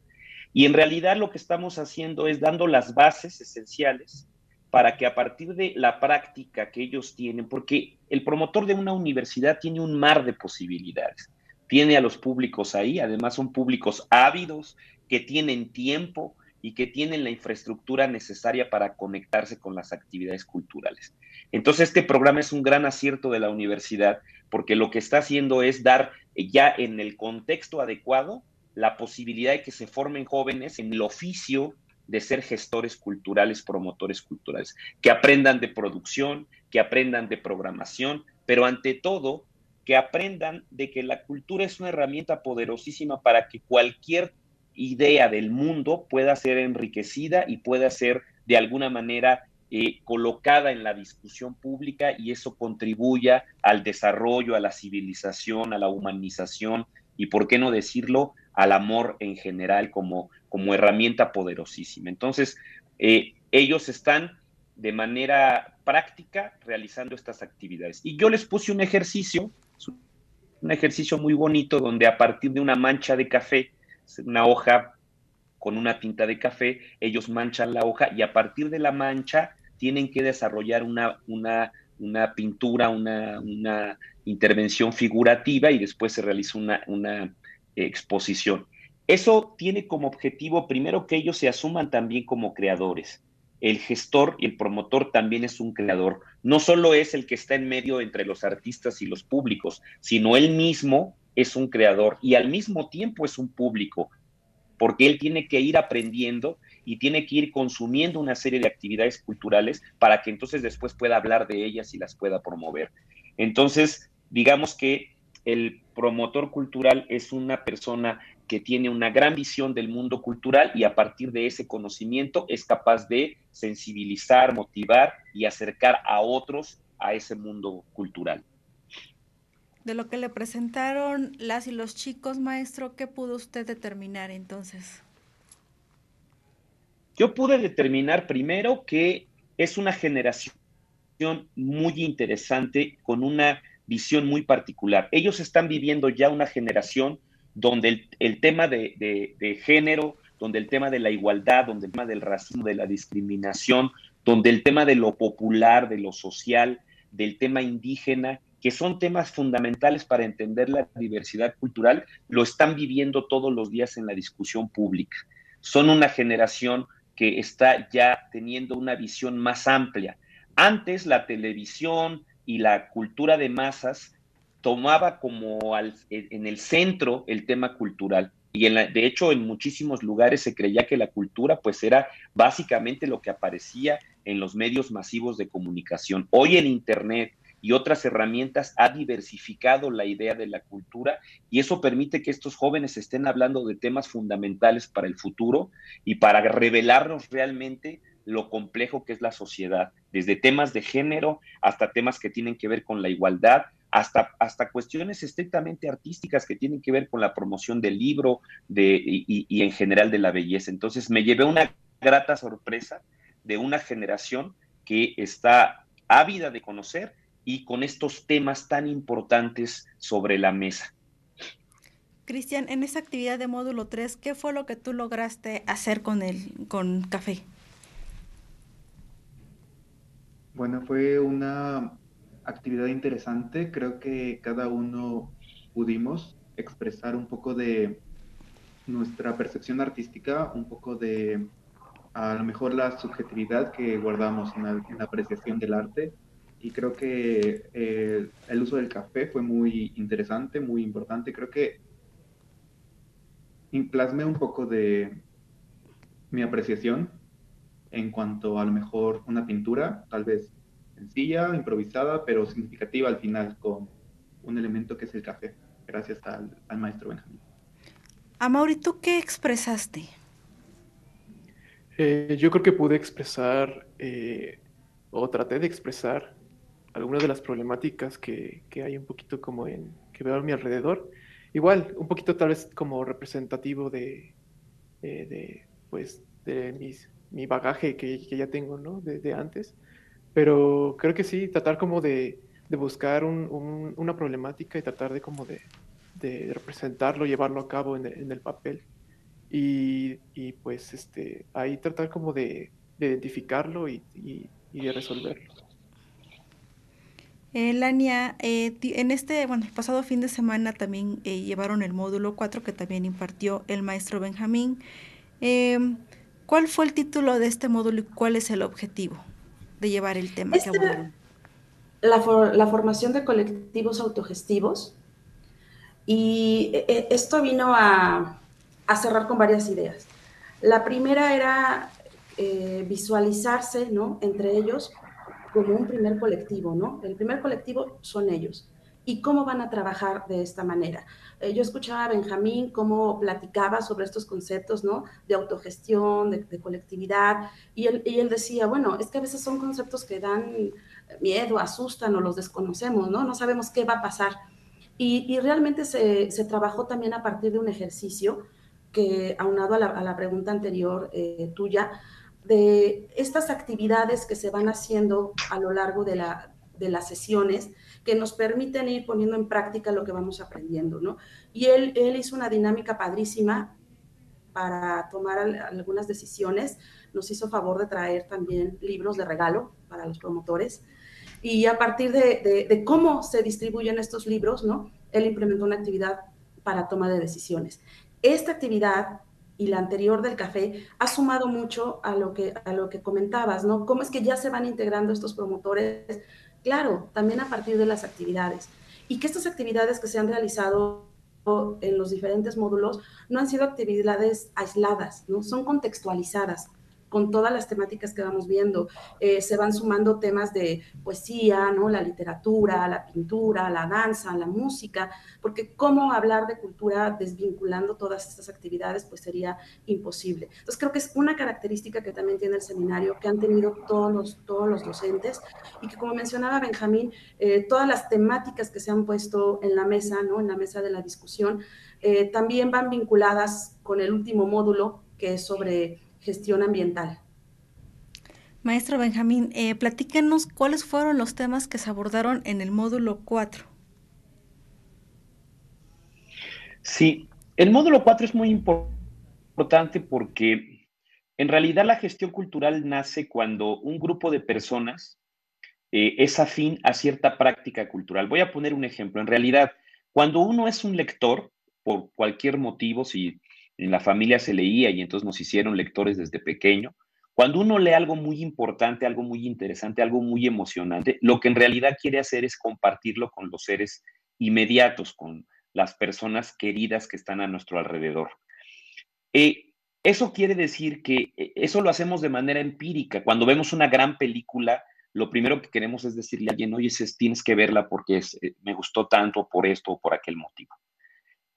Y en realidad lo que estamos haciendo es dando las bases esenciales para que a partir de la práctica que ellos tienen, porque el promotor de una universidad tiene un mar de posibilidades, tiene a los públicos ahí, además son públicos ávidos, que tienen tiempo y que tienen la infraestructura necesaria para conectarse con las actividades culturales. Entonces, este programa es un gran acierto de la universidad, porque lo que está haciendo es dar ya en el contexto adecuado la posibilidad de que se formen jóvenes en el oficio de ser gestores culturales, promotores culturales, que aprendan de producción, que aprendan de programación, pero ante todo, que aprendan de que la cultura es una herramienta poderosísima para que cualquier idea del mundo pueda ser enriquecida y pueda ser de alguna manera eh, colocada en la discusión pública y eso contribuya al desarrollo, a la civilización, a la humanización y, por qué no decirlo, al amor en general como, como herramienta poderosísima. Entonces, eh, ellos están de manera práctica realizando estas actividades. Y yo les puse un ejercicio, un ejercicio muy bonito donde a partir de una mancha de café, una hoja con una tinta de café, ellos manchan la hoja y a partir de la mancha tienen que desarrollar una, una, una pintura, una, una, intervención figurativa y después se realiza una, una exposición. Eso tiene como objetivo primero que ellos se asuman también como creadores. El gestor y el promotor también es un creador. No solo es el que está en medio entre los artistas y los públicos, sino él mismo es un creador y al mismo tiempo es un público, porque él tiene que ir aprendiendo y tiene que ir consumiendo una serie de actividades culturales para que entonces después pueda hablar de ellas y las pueda promover. Entonces, digamos que el promotor cultural es una persona que tiene una gran visión del mundo cultural y a partir de ese conocimiento es capaz de sensibilizar, motivar y acercar a otros a ese mundo cultural. De lo que le presentaron las y los chicos, maestro, ¿qué pudo usted determinar entonces? Yo pude determinar primero que es una generación muy interesante con una visión muy particular. Ellos están viviendo ya una generación donde el, tema de, género, donde el tema de la igualdad, donde el tema del racismo, de la discriminación, donde el tema de lo popular, de lo social, del tema indígena, que son temas fundamentales para entender la diversidad cultural, lo están viviendo todos los días en la discusión pública. Son una generación que está ya teniendo una visión más amplia. Antes la televisión, y la cultura de masas tomaba como al, en el centro el tema cultural. Y de hecho en muchísimos lugares se creía que la cultura pues era básicamente lo que aparecía en los medios masivos de comunicación. Hoy en Internet y otras herramientas ha diversificado la idea de la cultura y eso permite que estos jóvenes estén hablando de temas fundamentales para el futuro y para revelarnos realmente lo complejo que es la sociedad, desde temas de género hasta temas que tienen que ver con la igualdad, hasta, hasta cuestiones estrictamente artísticas que tienen que ver con la promoción del libro de, y, y en general de la belleza. Entonces me llevé una grata sorpresa de una generación que está ávida de conocer y con estos temas tan importantes sobre la mesa. Cristian, en esa actividad de módulo 3, ¿qué fue lo que tú lograste hacer con el con café? Bueno, fue una actividad interesante. Creo que cada uno pudimos expresar un poco de nuestra percepción artística, un poco de a lo mejor la subjetividad que guardamos en la, apreciación del arte. Y creo que eh, el uso del café fue muy interesante, muy importante. Creo que plasmé un poco de mi apreciación en cuanto a lo mejor una pintura, tal vez sencilla, improvisada, pero significativa al final con un elemento que es el café, gracias al, al maestro Benjamín. Amaury, ¿tú qué expresaste? Eh, yo creo que pude expresar eh, o traté de expresar algunas de las problemáticas que, que, hay un poquito como en que veo a mi alrededor. Igual, un poquito tal vez como representativo de, eh, de pues, de mis, mi bagaje que, que ya tengo, ¿no? De, antes. Pero creo que sí, tratar como de, buscar un, un, una problemática y tratar de como de, representarlo, llevarlo a cabo en en el papel. Y, pues este, ahí tratar como de, identificarlo y, de resolverlo. Eh, Lania, eh, en este, bueno, el pasado fin de semana también eh, llevaron el módulo 4 que también impartió el maestro Benjamín. Em, ¿Cuál fue el título de este módulo y cuál es el objetivo de llevar el tema este, La, la formación de colectivos autogestivos. Y esto vino a, a cerrar con varias ideas. La primera era eh, visualizarse, ¿no? Entre ellos como un primer colectivo, ¿no? El primer colectivo son ellos. ¿Y cómo van a trabajar de esta manera? Eh, yo escuchaba a Benjamín cómo platicaba sobre estos conceptos, ¿no? De autogestión, de, colectividad, y él, y él, decía, bueno, es que a veces son conceptos que dan miedo, asustan o los desconocemos, ¿no? No sabemos qué va a pasar. Y, y realmente se, se, trabajó también a partir de un ejercicio que, aunado a la, pregunta anterior eh, tuya, de estas actividades que se van haciendo a lo largo de, la, de las sesiones que nos permiten ir poniendo en práctica lo que vamos aprendiendo, ¿no? Y él, él hizo una dinámica padrísima para tomar algunas decisiones, nos hizo favor de traer también libros de regalo para los promotores, y a partir de, de cómo se distribuyen estos libros, ¿no? Él implementó una actividad para toma de decisiones esta actividad y la anterior del café ha sumado mucho a lo que, a lo que comentabas, ¿no? ¿Cómo es que ya se van integrando estos promotores? Claro, también a partir de las actividades. Y que estas actividades que se han realizado en los diferentes módulos no han sido actividades aisladas, ¿no? Son contextualizadas con todas las temáticas que vamos viendo. Eh, se van sumando temas de poesía, ¿no? la literatura, la pintura, la danza, la música, porque cómo hablar de cultura desvinculando todas estas actividades, pues sería imposible. Entonces creo que es una característica que también tiene el seminario, que han tenido todos los, todos los docentes, y que como mencionaba Benjamín, eh, todas las temáticas que se han puesto en la mesa, ¿no? en la mesa de la discusión, eh, también van vinculadas con el último módulo, que es sobre gestión ambiental. Maestro Benjamín, eh, platícanos cuáles fueron los temas que se abordaron en el módulo 4. Sí, el módulo 4 es muy importante porque en realidad la gestión cultural nace cuando un grupo de personas eh, es afín a cierta práctica cultural. Voy a poner un ejemplo. En realidad, cuando uno es un lector, por cualquier motivo, si en la familia se leía y entonces nos hicieron lectores desde pequeño. Cuando uno lee algo muy importante, algo muy interesante, algo muy emocionante, lo que en realidad quiere hacer es compartirlo con los seres inmediatos, con las personas queridas que están a nuestro alrededor. Eh, eso quiere decir que eh, eso lo hacemos de manera empírica. Cuando vemos una gran película, lo primero que queremos es decirle a alguien, oye, tienes que verla porque eh, me gustó tanto por esto o por aquel motivo.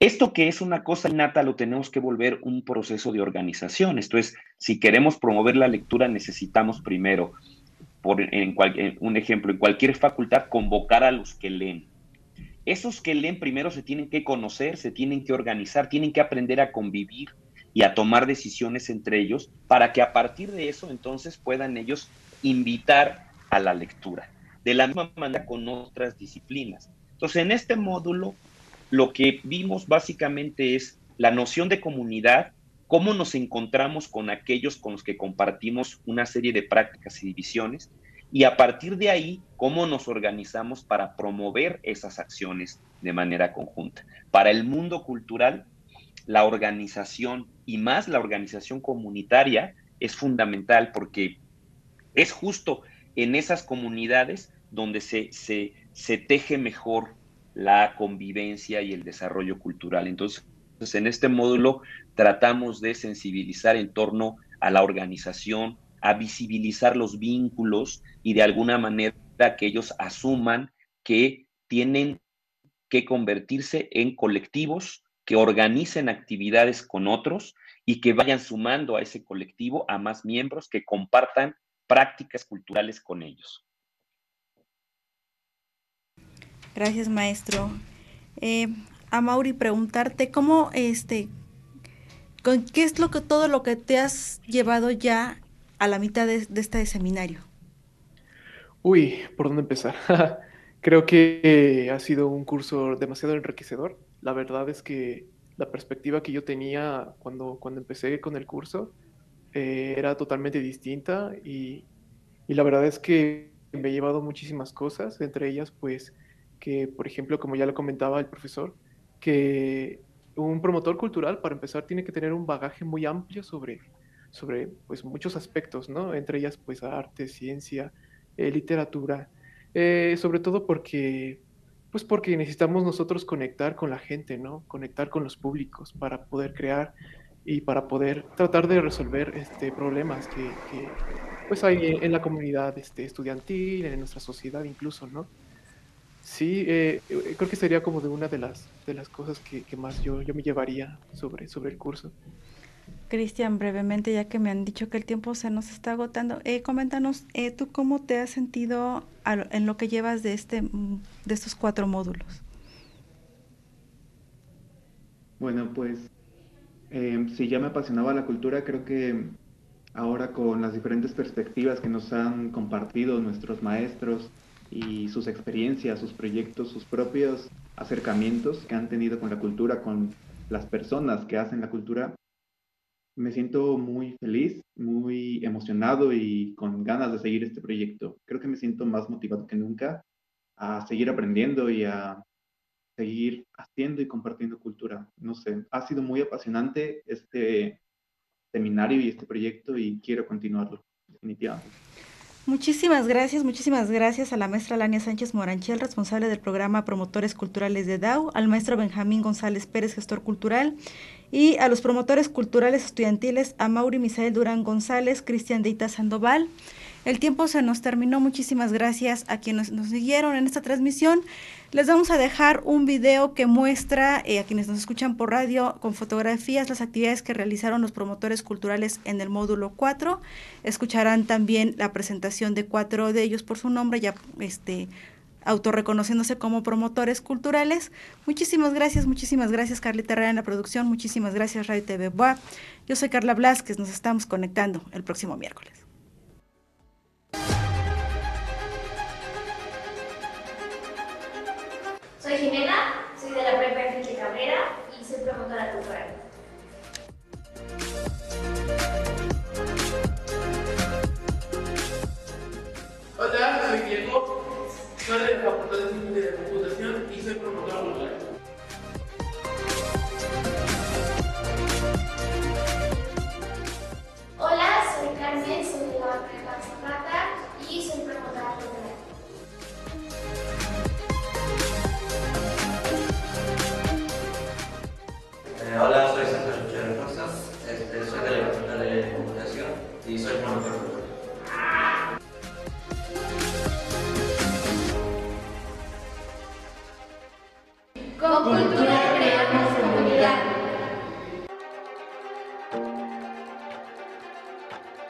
Esto que es una cosa innata lo tenemos que volver un proceso de organización. Esto es, si queremos promover la lectura, necesitamos primero, por en un ejemplo, en cualquier facultad, convocar a los que leen. Esos que leen primero se tienen que conocer, se tienen que organizar, tienen que aprender a convivir y a tomar decisiones entre ellos para que a partir de eso entonces puedan ellos invitar a la lectura. De la misma manera con otras disciplinas. Entonces, en este módulo lo que vimos básicamente es la noción de comunidad, cómo nos encontramos con aquellos con los que compartimos una serie de prácticas y divisiones, y a partir de ahí, cómo nos organizamos para promover esas acciones de manera conjunta. Para el mundo cultural, la organización y más la organización comunitaria es fundamental porque es justo en esas comunidades donde se, se, se teje mejor la convivencia y el desarrollo cultural. Entonces, en este módulo tratamos de sensibilizar en torno a la organización, a visibilizar los vínculos y de alguna manera que ellos asuman que tienen que convertirse en colectivos que organicen actividades con otros y que vayan sumando a ese colectivo a más miembros que compartan prácticas culturales con ellos. Gracias, maestro. Eh, a Mauri preguntarte cómo, este, con, qué es lo que todo lo que te has llevado ya a la mitad de, este seminario. Uy, ¿por dónde empezar? *laughs* Creo que ha sido un curso demasiado enriquecedor. La verdad es que la perspectiva que yo tenía cuando, cuando empecé con el curso eh, era totalmente distinta y, y la verdad es que me he llevado muchísimas cosas, entre ellas pues que, por ejemplo, como ya lo comentaba el profesor, que un promotor cultural, para empezar, tiene que tener un bagaje muy amplio sobre, sobre pues, muchos aspectos, ¿no? Entre ellas, pues, arte, ciencia, eh, literatura, eh, sobre todo porque, pues, porque necesitamos nosotros conectar con la gente, ¿no? Conectar con los públicos para poder crear y para poder tratar de resolver este, problemas que, pues, hay en la comunidad este, estudiantil, en nuestra sociedad incluso, ¿no? Sí, eh, eh, creo que sería como de una de las, de las cosas que, más yo, yo me llevaría sobre, sobre el curso. Cristian, brevemente, ya que me han dicho que el tiempo se nos está agotando, eh, coméntanos, eh, ¿tú cómo te has sentido en lo que llevas de, este, de estos cuatro módulos? Bueno, pues si ya me apasionaba la cultura, creo que ahora con las diferentes perspectivas que nos han compartido nuestros maestros, y sus experiencias, sus proyectos, sus propios acercamientos que han tenido con la cultura, con las personas que hacen la cultura, me siento muy feliz, muy emocionado y con ganas de seguir este proyecto. Creo que me siento más motivado que nunca a seguir aprendiendo y a seguir haciendo y compartiendo cultura. No sé, ha sido muy apasionante este seminario y este proyecto y quiero continuarlo, definitivamente. Muchísimas gracias, muchísimas gracias a la maestra Lania Sánchez Moranchel, responsable del programa Promotores Culturales de DAO, al maestro Benjamín González Pérez, gestor cultural, y a los promotores culturales estudiantiles, a Mauri Misael Durán González, Cristian Deita Sandoval. El tiempo se nos terminó. Muchísimas gracias a quienes nos siguieron en esta transmisión. Les vamos a dejar un video que muestra eh, a quienes nos escuchan por radio con fotografías las actividades que realizaron los promotores culturales en el módulo 4. Escucharán también la presentación de cuatro de ellos por su nombre, ya este autorreconociéndose como promotores culturales. Muchísimas gracias, muchísimas gracias Carlita Herrera en la producción, muchísimas gracias Radio TV Boa. Yo soy Carla Blasquez, nos estamos conectando el próximo miércoles. Soy Jimena, soy de la Prepa Enrique Cabrera y soy promotora cultural.